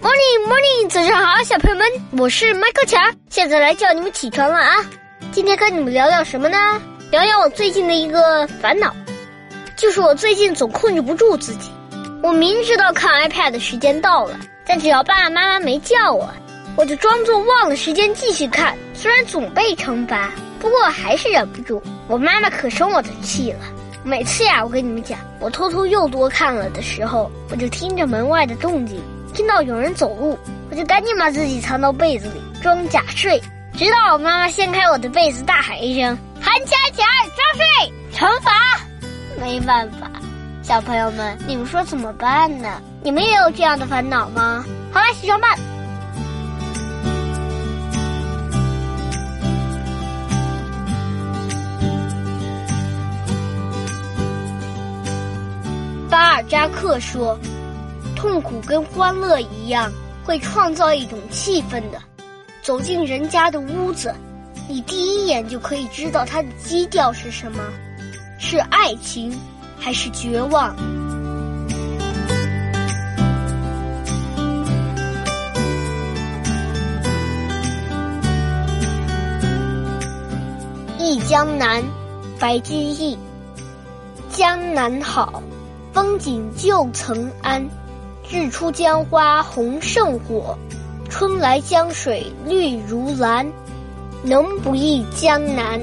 Morning, morning，早上好，小朋友们，我是麦克强，现在来叫你们起床了啊！今天跟你们聊聊什么呢？聊聊我最近的一个烦恼，就是我最近总控制不住自己。我明知道看 iPad 的时间到了，但只要爸爸妈妈没叫我，我就装作忘了时间继续看。虽然总被惩罚，不过我还是忍不住。我妈妈可生我的气了。每次呀，我跟你们讲，我偷偷又多看了的时候，我就听着门外的动静。听到有人走路，我就赶紧把自己藏到被子里装假睡，直到我妈妈掀开我的被子，大喊一声：“喊起来，起来，装睡！”惩罚，没办法，小朋友们，你们说怎么办呢？你们也有这样的烦恼吗？好了，起床吧。巴尔扎克说。痛苦跟欢乐一样，会创造一种气氛的。走进人家的屋子，你第一眼就可以知道它的基调是什么：是爱情，还是绝望？忆江南，白居易。江南好，风景旧曾谙。日出江花红胜火，春来江水绿如蓝。能不忆江南？